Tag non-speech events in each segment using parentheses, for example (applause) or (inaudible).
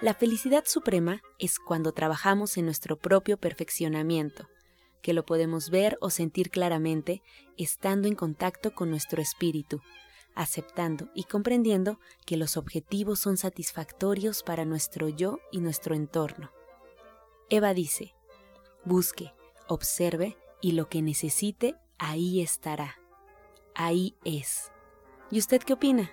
La felicidad suprema es cuando trabajamos en nuestro propio perfeccionamiento, que lo podemos ver o sentir claramente estando en contacto con nuestro espíritu, aceptando y comprendiendo que los objetivos son satisfactorios para nuestro yo y nuestro entorno. Eva dice, busque, observe y lo que necesite, ahí estará. Ahí es. ¿Y usted qué opina?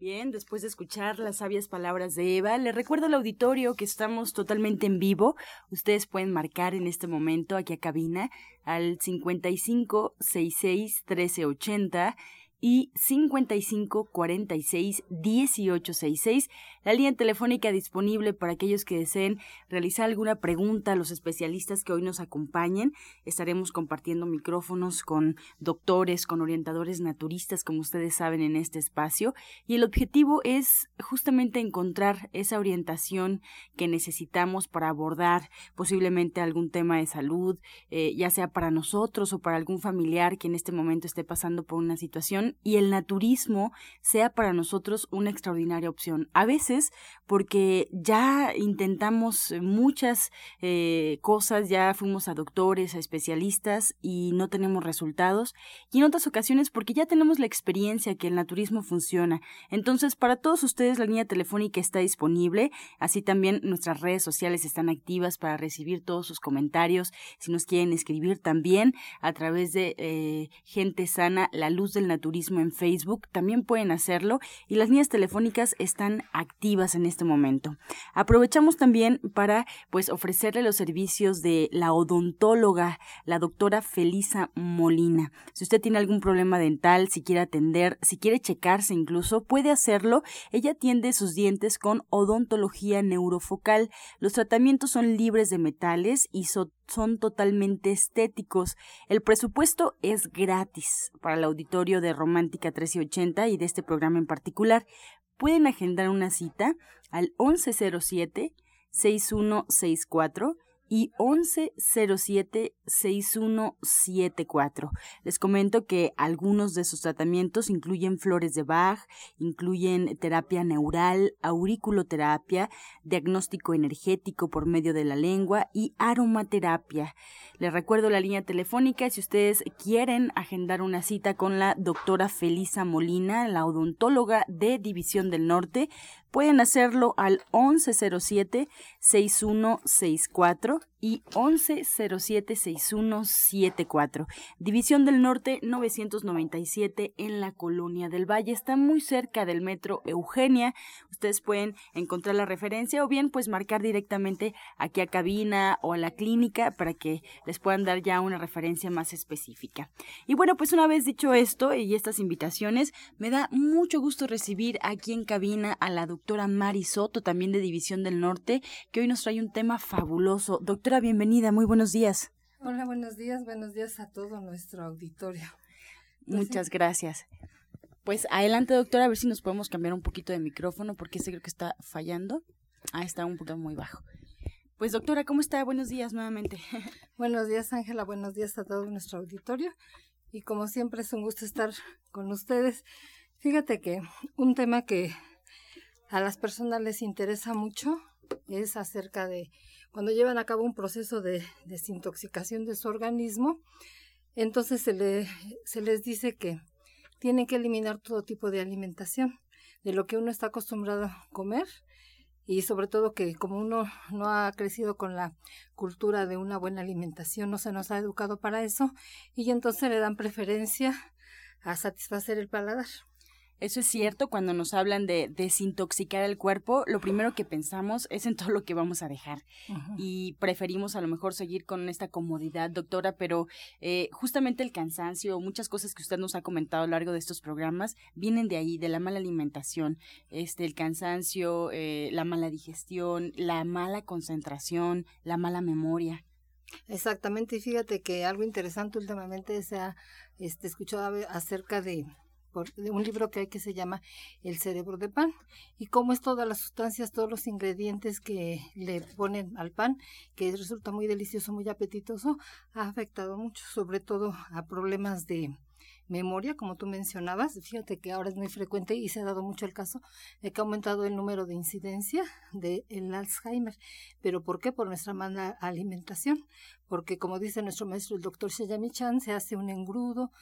Bien, después de escuchar las sabias palabras de Eva, le recuerdo al auditorio que estamos totalmente en vivo. Ustedes pueden marcar en este momento aquí a cabina al 55 66 1380 y 55 46 18 66, la línea telefónica disponible para aquellos que deseen realizar alguna pregunta a los especialistas que hoy nos acompañen. Estaremos compartiendo micrófonos con doctores, con orientadores naturistas, como ustedes saben, en este espacio. Y el objetivo es justamente encontrar esa orientación que necesitamos para abordar posiblemente algún tema de salud, eh, ya sea para nosotros o para algún familiar que en este momento esté pasando por una situación y el naturismo sea para nosotros una extraordinaria opción. A veces porque ya intentamos muchas eh, cosas, ya fuimos a doctores, a especialistas y no tenemos resultados. Y en otras ocasiones porque ya tenemos la experiencia que el naturismo funciona. Entonces, para todos ustedes la línea telefónica está disponible. Así también nuestras redes sociales están activas para recibir todos sus comentarios. Si nos quieren escribir también a través de eh, Gente Sana, la luz del naturismo en Facebook, también pueden hacerlo y las líneas telefónicas están activas en este momento. Aprovechamos también para pues ofrecerle los servicios de la odontóloga, la doctora Felisa Molina. Si usted tiene algún problema dental, si quiere atender, si quiere checarse incluso, puede hacerlo. Ella atiende sus dientes con odontología neurofocal. Los tratamientos son libres de metales y son son totalmente estéticos. El presupuesto es gratis para el auditorio de Romántica 1380 y de este programa en particular. Pueden agendar una cita al 1107 6164 y 1107-6174. Les comento que algunos de sus tratamientos incluyen flores de Bach, incluyen terapia neural, auriculoterapia, diagnóstico energético por medio de la lengua y aromaterapia. Les recuerdo la línea telefónica si ustedes quieren agendar una cita con la doctora Felisa Molina, la odontóloga de División del Norte, pueden hacerlo al 1107-6164 child y 1107-6174. División del Norte 997 en la Colonia del Valle. Está muy cerca del metro Eugenia. Ustedes pueden encontrar la referencia o bien pues marcar directamente aquí a cabina o a la clínica para que les puedan dar ya una referencia más específica. Y bueno, pues una vez dicho esto y estas invitaciones, me da mucho gusto recibir aquí en cabina a la doctora Mari Soto, también de División del Norte, que hoy nos trae un tema fabuloso. Doctora, bienvenida, muy buenos días. Hola, buenos días, buenos días a todo nuestro auditorio. Muchas gracias. Pues adelante, doctora, a ver si nos podemos cambiar un poquito de micrófono, porque este creo que está fallando. Ah, está un poquito muy bajo. Pues doctora, ¿cómo está? Buenos días nuevamente. (laughs) Buenos días, Ángela, buenos días a todo nuestro auditorio. Y como siempre es un gusto estar con ustedes. Fíjate que un tema que a las personas les interesa mucho es acerca de cuando llevan a cabo un proceso de desintoxicación de su organismo, entonces se, le, se les dice que tienen que eliminar todo tipo de alimentación, de lo que uno está acostumbrado a comer, y sobre todo que como uno no ha crecido con la cultura de una buena alimentación, no se nos ha educado para eso y entonces le dan preferencia a satisfacer el paladar. Eso es cierto, cuando nos hablan de desintoxicar el cuerpo, lo primero que pensamos es en todo lo que vamos a dejar. Y preferimos a lo mejor seguir con esta comodidad, doctora, pero eh, justamente el cansancio, muchas cosas que usted nos ha comentado a lo largo de estos programas, vienen de ahí, de la mala alimentación, este, el cansancio, eh, la mala digestión, la mala concentración, la mala memoria. Exactamente, y fíjate que algo interesante últimamente se ha este, escuchado acerca de de un libro que hay que se llama El cerebro de pan y cómo es todas las sustancias, todos los ingredientes que le ponen al pan, que resulta muy delicioso, muy apetitoso, ha afectado mucho, sobre todo a problemas de memoria, como tú mencionabas. Fíjate que ahora es muy frecuente y se ha dado mucho el caso de que ha aumentado el número de incidencia del el Alzheimer. ¿Pero por qué? Por nuestra mala alimentación. Porque, como dice nuestro maestro, el doctor Shayami Chan, se hace un engrudo,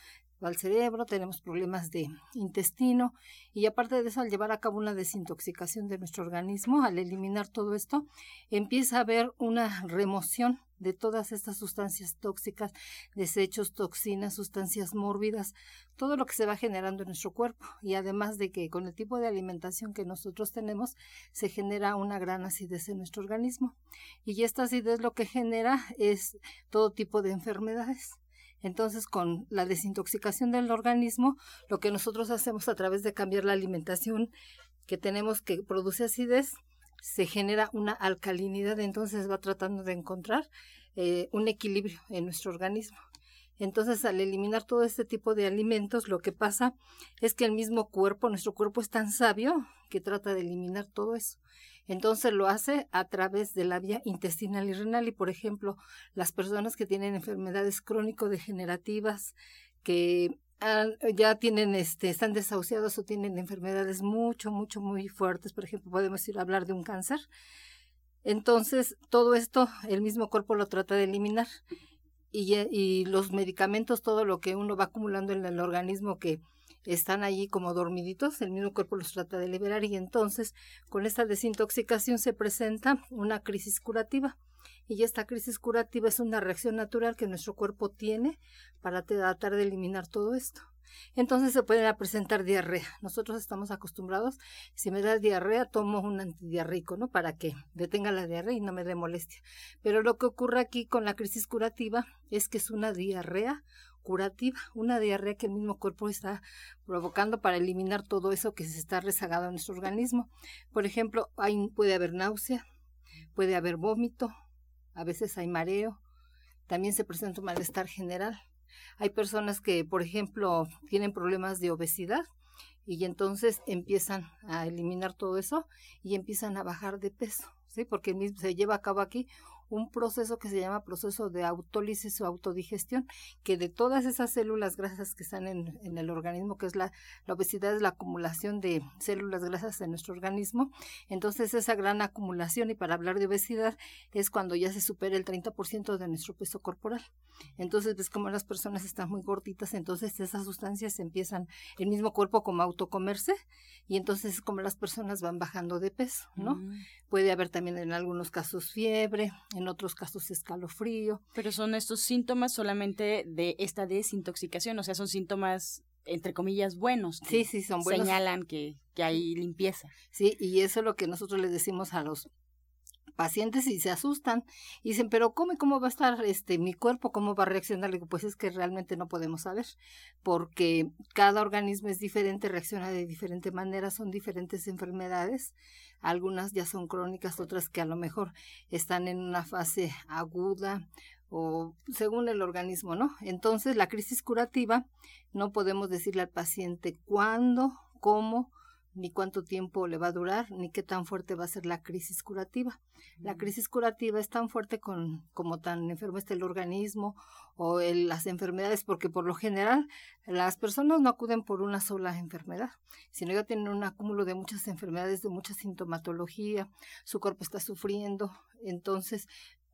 al cerebro, tenemos problemas de intestino y aparte de eso, al llevar a cabo una desintoxicación de nuestro organismo, al eliminar todo esto, empieza a haber una remoción de todas estas sustancias tóxicas, desechos, toxinas, sustancias mórbidas, todo lo que se va generando en nuestro cuerpo. Y además de que con el tipo de alimentación que nosotros tenemos, se genera una gran acidez en nuestro organismo. Y esta acidez lo que genera es todo tipo de enfermedades. Entonces, con la desintoxicación del organismo, lo que nosotros hacemos a través de cambiar la alimentación que tenemos que produce acidez, se genera una alcalinidad, entonces va tratando de encontrar eh, un equilibrio en nuestro organismo. Entonces, al eliminar todo este tipo de alimentos, lo que pasa es que el mismo cuerpo, nuestro cuerpo es tan sabio que trata de eliminar todo eso. Entonces lo hace a través de la vía intestinal y renal y, por ejemplo, las personas que tienen enfermedades crónico-degenerativas, que ya tienen, este, están desahuciados o tienen enfermedades mucho, mucho, muy fuertes, por ejemplo, podemos ir a hablar de un cáncer. Entonces, todo esto el mismo cuerpo lo trata de eliminar y, y los medicamentos, todo lo que uno va acumulando en el organismo que están allí como dormiditos, el mismo cuerpo los trata de liberar y entonces con esta desintoxicación se presenta una crisis curativa. Y esta crisis curativa es una reacción natural que nuestro cuerpo tiene para tratar de eliminar todo esto. Entonces se pueden presentar diarrea. Nosotros estamos acostumbrados, si me da diarrea, tomo un antidiarreico, ¿no? Para que detenga la diarrea y no me dé molestia. Pero lo que ocurre aquí con la crisis curativa es que es una diarrea curativa, una diarrea que el mismo cuerpo está provocando para eliminar todo eso que se está rezagado en nuestro organismo. Por ejemplo, hay, puede haber náusea, puede haber vómito, a veces hay mareo, también se presenta un malestar general. Hay personas que, por ejemplo, tienen problemas de obesidad y entonces empiezan a eliminar todo eso y empiezan a bajar de peso, ¿sí? Porque se lleva a cabo aquí un proceso que se llama proceso de autólisis o autodigestión, que de todas esas células grasas que están en, en el organismo, que es la, la, obesidad, es la acumulación de células grasas en nuestro organismo. Entonces, esa gran acumulación, y para hablar de obesidad, es cuando ya se supera el 30% de nuestro peso corporal. Entonces, ves como las personas están muy gorditas, entonces esas sustancias empiezan el mismo cuerpo como a autocomerse, y entonces es como las personas van bajando de peso, ¿no? Mm. Puede haber también en algunos casos fiebre, en otros casos escalofrío. Pero son estos síntomas solamente de esta desintoxicación, o sea, son síntomas entre comillas buenos. Sí, sí, son buenos. Señalan que, que hay limpieza. Sí, y eso es lo que nosotros les decimos a los pacientes y se asustan y dicen, pero ¿cómo, cómo va a estar este mi cuerpo? ¿Cómo va a reaccionar? digo, pues es que realmente no podemos saber, porque cada organismo es diferente, reacciona de diferente manera, son diferentes enfermedades, algunas ya son crónicas, otras que a lo mejor están en una fase aguda o según el organismo, ¿no? Entonces, la crisis curativa no podemos decirle al paciente cuándo, cómo ni cuánto tiempo le va a durar, ni qué tan fuerte va a ser la crisis curativa. La crisis curativa es tan fuerte con, como tan enfermo está el organismo o las enfermedades, porque por lo general las personas no acuden por una sola enfermedad, sino ya tienen un acúmulo de muchas enfermedades, de mucha sintomatología, su cuerpo está sufriendo, entonces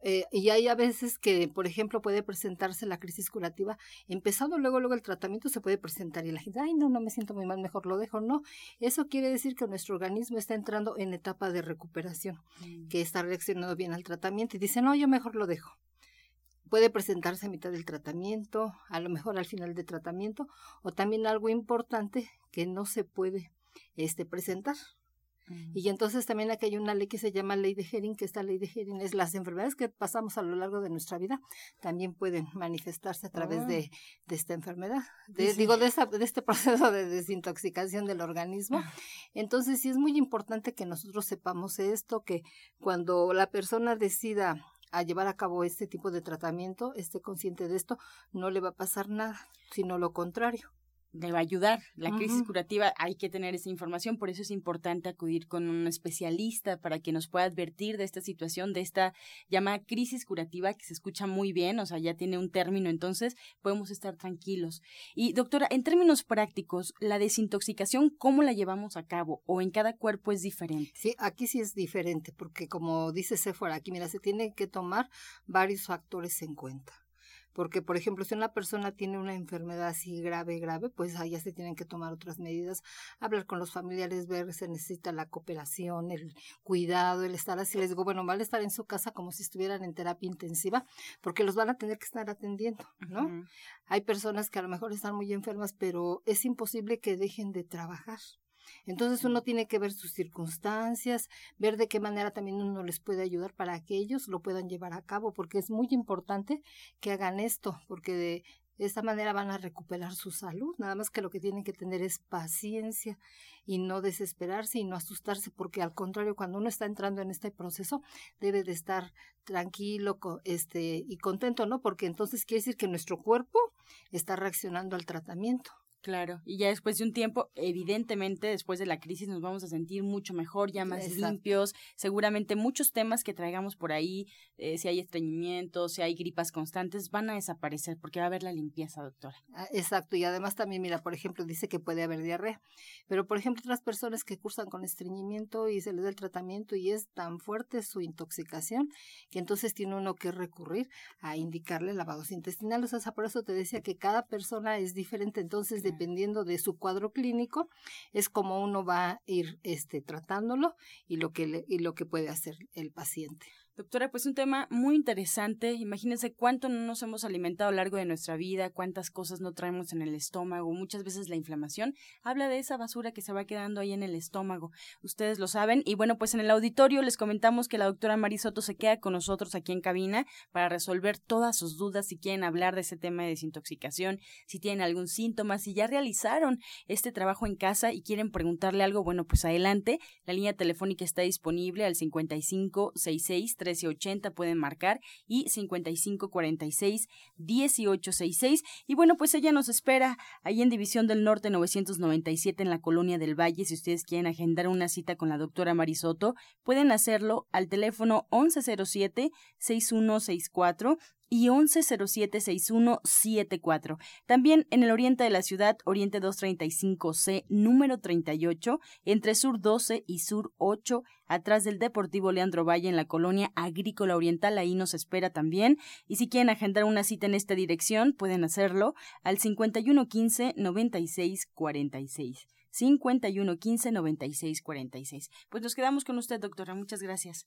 Eh, y hay a veces que, por ejemplo, puede presentarse la crisis curativa, empezando luego, luego el tratamiento se puede presentar y la gente, ay, no, no me siento muy mal, mejor lo dejo. No, eso quiere decir que nuestro organismo está entrando en etapa de recuperación, mm. que está reaccionando bien al tratamiento y dice, no, yo mejor lo dejo. Puede presentarse a mitad del tratamiento, a lo mejor al final del tratamiento, o también algo importante que no se puede este, presentar, y entonces también aquí hay una ley que se llama ley de Hering, que esta ley de Hering es las enfermedades que pasamos a lo largo de nuestra vida, también pueden manifestarse a través ah. de, de, esta enfermedad, digo, de, esta, de este (laughs) proceso de desintoxicación del organismo. Ah. Entonces sí es muy importante que nosotros sepamos esto, que cuando la persona decida a llevar a cabo este tipo de tratamiento, esté consciente de esto, no le va a pasar nada, sino lo contrario le va a ayudar. La crisis curativa hay que tener esa información, por eso es importante acudir con un especialista para que nos pueda advertir de esta situación, de esta llamada crisis curativa que se escucha muy bien, o sea, ya tiene un término, entonces podemos estar tranquilos. Y doctora, en términos prácticos, la desintoxicación, ¿cómo la llevamos a cabo? ¿O en cada cuerpo es diferente? Sí, aquí sí es diferente, porque como dice Sephora, aquí mira, se tienen que tomar varios factores en cuenta porque por ejemplo si una persona tiene una enfermedad así grave, grave, pues allá se tienen que tomar otras medidas, hablar con los familiares, ver se necesita la cooperación, el cuidado, el estar así, les digo, bueno, van a estar en su casa como si estuvieran en terapia intensiva, porque los van a tener que estar atendiendo, ¿no? Hay personas que a lo mejor están muy enfermas, pero es imposible que dejen de trabajar. Entonces uno tiene que ver sus circunstancias, ver de qué manera también uno les puede ayudar para que ellos lo puedan llevar a cabo, porque es muy importante que hagan esto, porque de esta manera van a recuperar su salud, nada más que lo que tienen que tener es paciencia y no desesperarse y no asustarse, porque al contrario, cuando uno está entrando en este proceso, debe de estar tranquilo este, y contento, ¿no? Porque entonces quiere decir que nuestro cuerpo está reaccionando al tratamiento. Claro, y ya después de un tiempo, evidentemente después de la crisis nos vamos a sentir mucho mejor, ya más limpios, seguramente muchos temas que traigamos por ahí, eh, si hay estreñimiento, si hay gripas constantes, van a desaparecer porque va a haber la limpieza, doctora. Ah, exacto, y además también, mira, por ejemplo, dice que puede haber diarrea, pero por ejemplo, otras personas que cursan con estreñimiento y se les da el tratamiento y es tan fuerte su intoxicación que entonces tiene uno que recurrir a indicarle lavados intestinales, o sea, por eso te decía que cada persona es diferente, entonces de dependiendo de su cuadro clínico, es como uno va a ir este, tratándolo y lo que, y lo que puede hacer el paciente. Doctora, pues un tema muy interesante. Imagínense cuánto no nos hemos alimentado a lo largo de nuestra vida, cuántas cosas no traemos en el estómago. Muchas veces la inflamación habla de esa basura que se va quedando ahí en el estómago. Ustedes lo saben. Y bueno, pues en el auditorio les comentamos que la doctora Marisoto se queda con nosotros aquí en cabina para resolver todas sus dudas si quieren hablar de ese tema de desintoxicación, si tienen algún síntoma, si ya realizaron este trabajo en casa y quieren preguntarle algo, bueno, pues adelante. La línea telefónica está disponible al 5566 1380 pueden marcar y 5546 1866. Y bueno, pues ella nos espera ahí en División del Norte 997 en la Colonia del Valle. Si ustedes quieren agendar una cita con la doctora Marisoto, pueden hacerlo al teléfono 1107 6164 y 11076174. También en el oriente de la ciudad, Oriente 235C, número 38, entre Sur 12 y Sur 8, atrás del Deportivo Leandro Valle en la colonia Agrícola Oriental, ahí nos espera también. Y si quieren agendar una cita en esta dirección, pueden hacerlo al 5115 9646. 5115 9646. Pues nos quedamos con usted, doctora. Muchas gracias.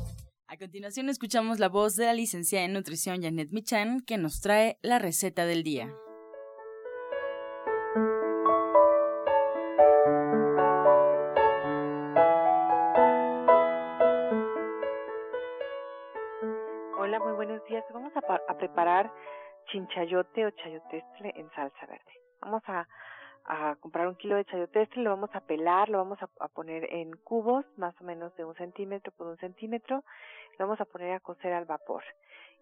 A continuación escuchamos la voz de la licenciada en nutrición Janet Michan que nos trae la receta del día. Hola, muy buenos días. Vamos a, preparar chinchayote o chayotestle en salsa verde. Vamos a comprar un kilo de chayote, lo vamos a pelar, lo vamos a, poner en cubos, más o menos de un centímetro por un centímetro, lo vamos a poner a cocer al vapor.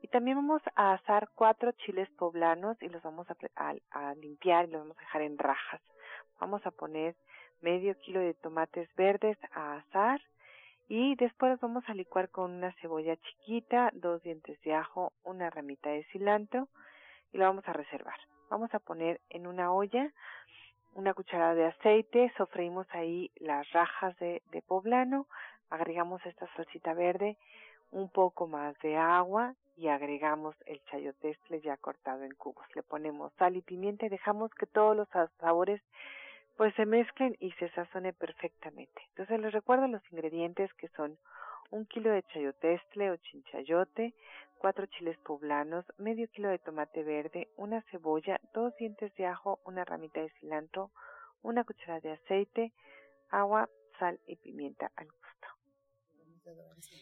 Y también vamos a asar cuatro chiles poblanos y los vamos a, limpiar y los vamos a dejar en rajas. Vamos a poner medio kilo de tomates verdes a asar y después los vamos a licuar con una cebolla chiquita, dos dientes de ajo, una ramita de cilantro y lo vamos a reservar. Vamos a poner en una olla una cucharada de aceite, sofreímos ahí las rajas de, de poblano, agregamos esta salsita verde, un poco más de agua y agregamos el chayotestle ya cortado en cubos. Le ponemos sal y pimienta y dejamos que todos los sabores pues se mezclen y se sazone perfectamente. Entonces les recuerdo los ingredientes que son un kilo de chayotestle o chinchayote, cuatro chiles poblanos, medio kilo de tomate verde, una cebolla, dos dientes de ajo, una ramita de cilantro, una cucharada de aceite, agua, sal y pimienta al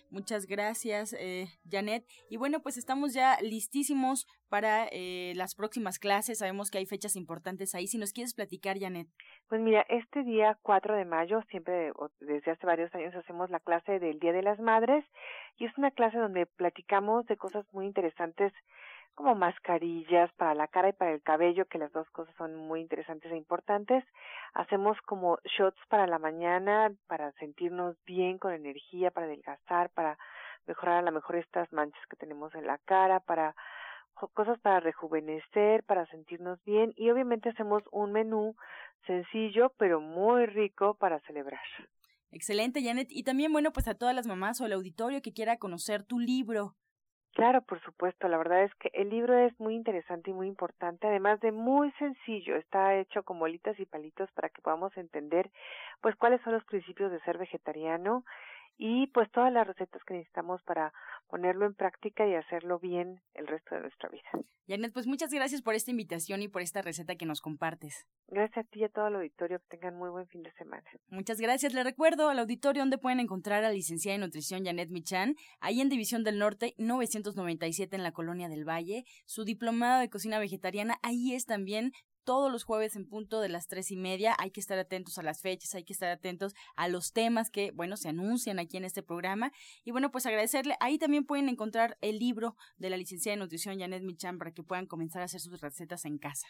Muchas gracias, eh, Janet. Y bueno, pues estamos ya listísimos para eh, las próximas clases. Sabemos que hay fechas importantes ahí. Si nos quieres platicar, Janet. Pues mira, este día 4 de mayo, siempre desde hace varios años hacemos la clase del Día de las Madres y es una clase donde platicamos de cosas muy interesantes como mascarillas para la cara y para el cabello, que las dos cosas son muy interesantes e importantes. Hacemos como shots para la mañana, para sentirnos bien, con energía, para adelgazar, para mejorar a lo mejor estas manchas que tenemos en la cara, para cosas para rejuvenecer, para sentirnos bien y obviamente hacemos un menú sencillo pero muy rico para celebrar. Excelente, Janet. Y también, bueno, pues a todas las mamás o al auditorio que quiera conocer tu libro, Claro, por supuesto. La verdad es que el libro es muy interesante y muy importante, además de muy sencillo. Está hecho con bolitas y palitos para que podamos entender, pues, cuáles son los principios de ser vegetariano y pues todas las recetas que necesitamos para ponerlo en práctica y hacerlo bien el resto de nuestra vida. Janet, pues muchas gracias por esta invitación y por esta receta que nos compartes. Gracias a ti y a todo el auditorio, que tengan muy buen fin de semana. Muchas gracias. Le recuerdo al auditorio donde pueden encontrar a la licenciada en nutrición Janet Michan, ahí en División del Norte 997 en la Colonia del Valle. Su diplomado de cocina vegetariana, ahí es también todos los jueves en punto de las tres y media. Hay que estar atentos a las fechas, hay que estar atentos a los temas que, bueno, se anuncian aquí en este programa. Y bueno, pues agradecerle. Ahí también pueden encontrar el libro de la licenciada de nutrición Janet Michan para que puedan comenzar a hacer sus recetas en casa.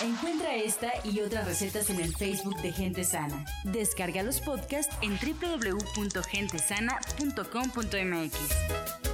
Encuentra esta y otras recetas en el Facebook de Gente Sana. Descarga los podcasts en www.gentesana.com.mx.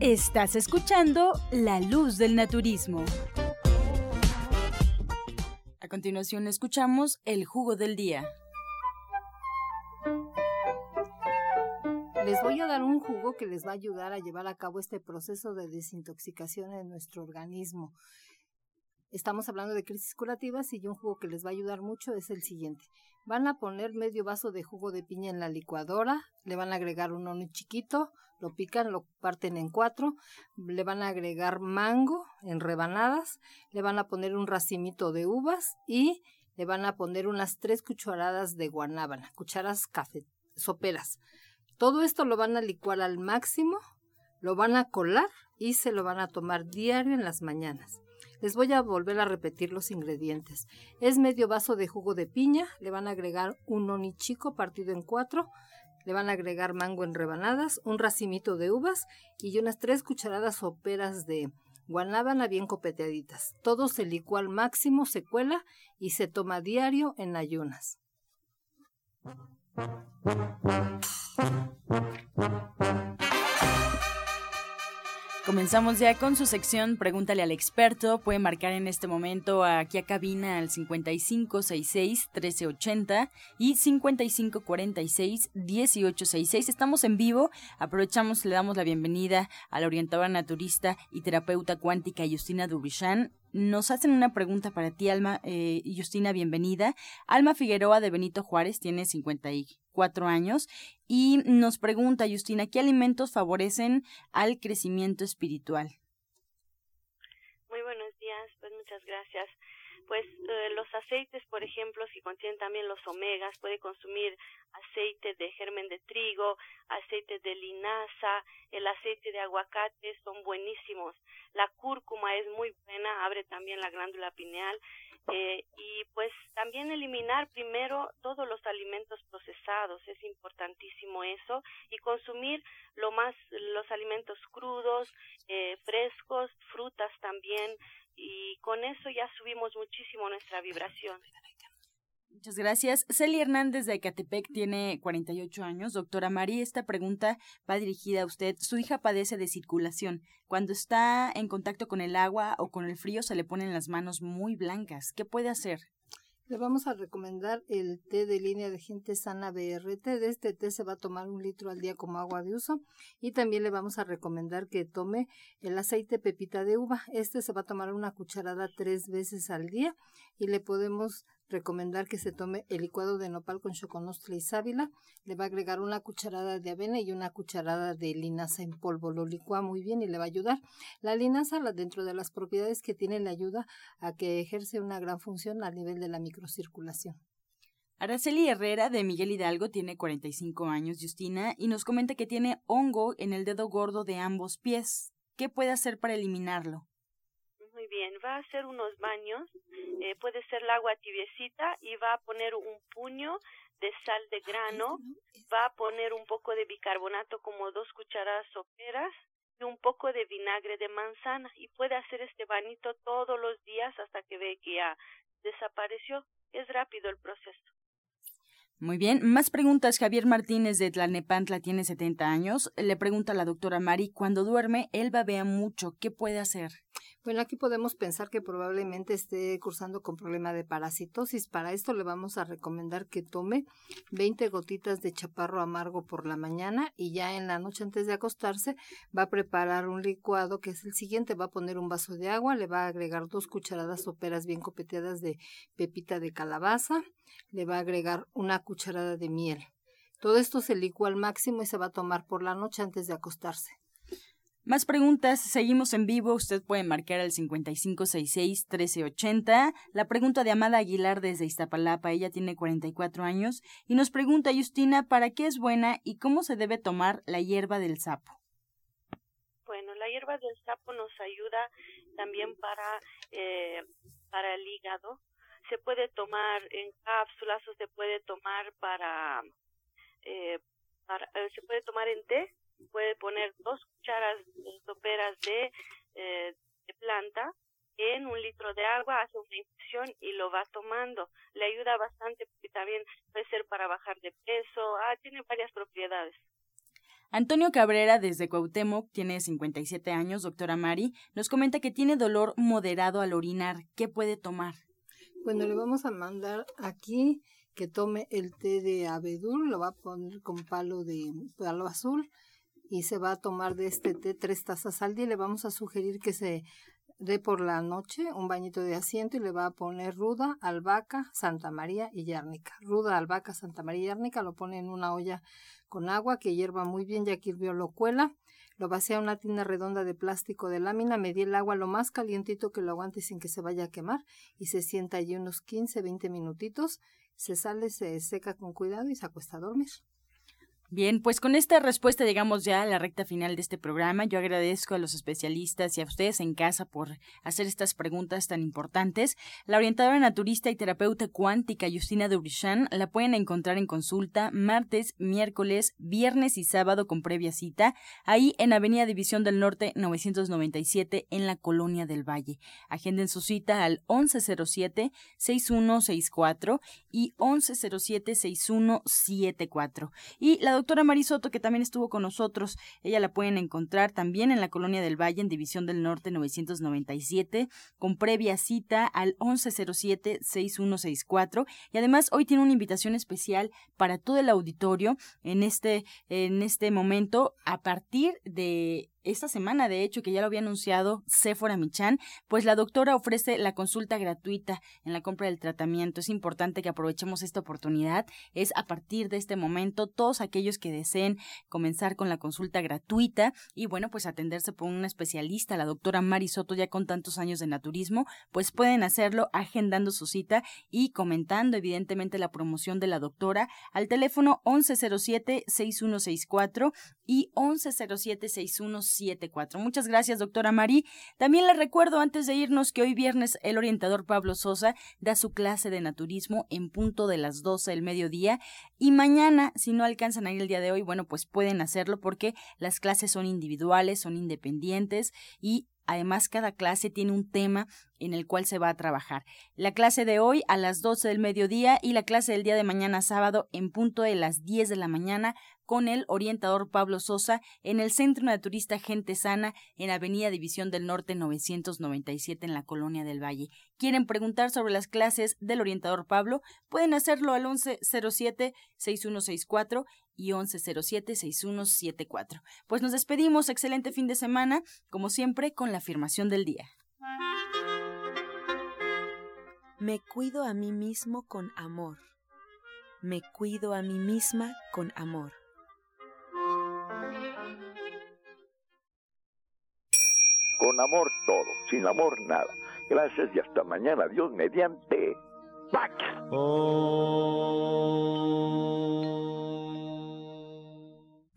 Estás escuchando La Luz del Naturismo. A continuación escuchamos El Jugo del Día. Les voy a dar un jugo que les va a ayudar a llevar a cabo este proceso de desintoxicación en nuestro organismo. Estamos hablando de crisis curativas y un jugo que les va a ayudar mucho es el siguiente. Van a poner medio vaso de jugo de piña en la licuadora, le van a agregar un ono chiquito, lo pican, lo parten en cuatro, le van a agregar mango en rebanadas, le van a poner un racimito de uvas y le van a poner unas tres cucharadas de guanábana, cucharas café, soperas. Todo esto lo van a licuar al máximo, lo van a colar y se lo van a tomar diario en las mañanas. Les voy a volver a repetir los ingredientes. Es medio vaso de jugo de piña, le van a agregar un oni chico partido en cuatro, le van a agregar mango en rebanadas, un racimito de uvas y unas tres cucharadas soperas de guanábana bien copeteaditas. Todo se licúa al máximo, se cuela y se toma diario en ayunas. Comenzamos ya con su sección Pregúntale al experto. Puede marcar en este momento aquí a cabina al 5566-1380 y 5546-1866. Estamos en vivo. Aprovechamos y le damos la bienvenida a la orientadora naturista y terapeuta cuántica Justina Dubichan. Nos hacen una pregunta para ti, Alma. Eh, Justina, bienvenida. Alma Figueroa de Benito Juárez tiene 54 cuatro años y nos pregunta, Justina, ¿qué alimentos favorecen al crecimiento espiritual? Muy buenos días, pues muchas gracias pues eh, los aceites, por ejemplo, si contienen también los omegas, puede consumir aceite de germen de trigo, aceite de linaza, el aceite de aguacate, son buenísimos. La cúrcuma es muy buena, abre también la glándula pineal. Eh, y pues también eliminar primero todos los alimentos procesados, es importantísimo eso, y consumir lo más los alimentos crudos, eh, frescos, frutas también, y con eso ya subimos muchísimo nuestra vibración. Muchas gracias. Celi Hernández de Ecatepec tiene 48 años. Doctora María, esta pregunta va dirigida a usted. Su hija padece de circulación. Cuando está en contacto con el agua o con el frío se le ponen las manos muy blancas. ¿Qué puede hacer? Le vamos a recomendar el té de línea de gente sana BRT. De este té se va a tomar un litro al día como agua de uso. Y también le vamos a recomendar que tome el aceite pepita de uva. Este se va a tomar una cucharada tres veces al día. Y le podemos recomendar que se tome el licuado de nopal con choconostle y sábila. Le va a agregar una cucharada de avena y una cucharada de linaza en polvo. Lo licúa muy bien y le va a ayudar. La linaza, dentro de las propiedades que tiene, le ayuda a que ejerce una gran función a nivel de la microcirculación. Araceli Herrera de Miguel Hidalgo tiene 45 años, Justina, y nos comenta que tiene hongo en el dedo gordo de ambos pies. ¿Qué puede hacer para eliminarlo? Bien. Va a hacer unos baños, eh, puede ser el agua tibiecita y va a poner un puño de sal de grano, va a poner un poco de bicarbonato como dos cucharadas soperas y un poco de vinagre de manzana y puede hacer este bañito todos los días hasta que ve que ya desapareció. Es rápido el proceso. Muy bien, más preguntas. Javier Martínez de Tlalnepantla tiene 70 años. Le pregunta a la doctora Mari, cuando duerme, él babea mucho, ¿qué puede hacer? Bueno, aquí podemos pensar que probablemente esté cursando con problema de parasitosis. Para esto le vamos a recomendar que tome 20 gotitas de chaparro amargo por la mañana y ya en la noche antes de acostarse va a preparar un licuado que es el siguiente. Va a poner un vaso de agua, le va a agregar dos cucharadas soperas bien copeteadas de pepita de calabaza, le va a agregar una cucharada de miel. Todo esto se licúa al máximo y se va a tomar por la noche antes de acostarse. Más preguntas, seguimos en vivo, usted puede marcar al 5566-1380. La pregunta de Amada Aguilar desde Iztapalapa, ella tiene 44 años, y nos pregunta, Justina, ¿para qué es buena y cómo se debe tomar la hierba del sapo? Bueno, la hierba del sapo nos ayuda también para, eh, para el hígado. Se puede tomar en cápsulas o se puede tomar para, eh, eh, se puede tomar en té puede poner dos cucharas soperas de, eh, de planta en un litro de agua, hace una infusión y lo va tomando. Le ayuda bastante porque también puede ser para bajar de peso, ah, tiene varias propiedades. Antonio Cabrera, desde Cuauhtémoc, tiene 57 años, doctora Mari, nos comenta que tiene dolor moderado al orinar. ¿Qué puede tomar? Bueno, le vamos a mandar aquí que tome el té de abedul, lo va a poner con palo de palo azul, y se va a tomar de este té tres tazas al día. Le vamos a sugerir que se dé por la noche un bañito de asiento y le va a poner ruda, albahaca, Santa María y yárnica. Ruda, albahaca, Santa María y yárnica lo pone en una olla con agua que hierva muy bien, ya que hirvió lo cuela. Lo vacía en una tina redonda de plástico de lámina, medí el agua lo más calientito que lo aguante sin que se vaya a quemar y se sienta allí unos 15, 20 minutitos. Se sale, se seca con cuidado y se acuesta a dormir. Bien, pues con esta respuesta llegamos ya a la recta final de este programa. Yo agradezco a los especialistas y a ustedes en casa por hacer estas preguntas tan importantes. La orientadora naturista y terapeuta cuántica Justina Dubrichan la pueden encontrar en consulta martes, miércoles, viernes y sábado con previa cita, ahí en Avenida División del Norte 997 en la Colonia del Valle. Agenden su cita al 1107-6164 y 1107-6174. Y la doctora Marisoto, que también estuvo con nosotros. Ella la pueden encontrar también en la Colonia del Valle, en División del Norte 997, con previa cita al 1107-6164. Y además hoy tiene una invitación especial para todo el auditorio en este, en este momento a partir de esta semana, de hecho, que ya lo había anunciado Sephora Michan, pues la doctora ofrece la consulta gratuita en la compra del tratamiento. Es importante que aprovechemos esta oportunidad. Es a partir de este momento todos aquellos que deseen comenzar con la consulta gratuita y bueno, pues atenderse por una especialista, la doctora Mari Soto, ya con tantos años de naturismo, pues pueden hacerlo agendando su cita y comentando evidentemente la promoción de la doctora al teléfono 1107-6164 y 1107-6174. Muchas gracias, doctora Mari. También le recuerdo antes de irnos que hoy viernes el orientador Pablo Sosa da su clase de naturismo en punto de las 12 del mediodía y mañana, si no alcanzan a ir el día de hoy, bueno, pues pueden hacerlo porque las clases son individuales, son independientes y Además, cada clase tiene un tema en el cual se va a trabajar. La clase de hoy a las 12 del mediodía y la clase del día de mañana sábado en punto de las 10 de la mañana con el orientador Pablo Sosa en el Centro Naturista Gente Sana en Avenida División del Norte 997 en la Colonia del Valle. ¿Quieren preguntar sobre las clases del orientador Pablo? Pueden hacerlo al 1107-6164 y 1107-6174. Pues nos despedimos, excelente fin de semana, como siempre, con la afirmación del día. Me cuido a mí mismo con amor. Me cuido a mí misma con amor. Con amor todo, sin amor nada. Gracias y hasta mañana. Dios mediante. ¡Pax! Oh.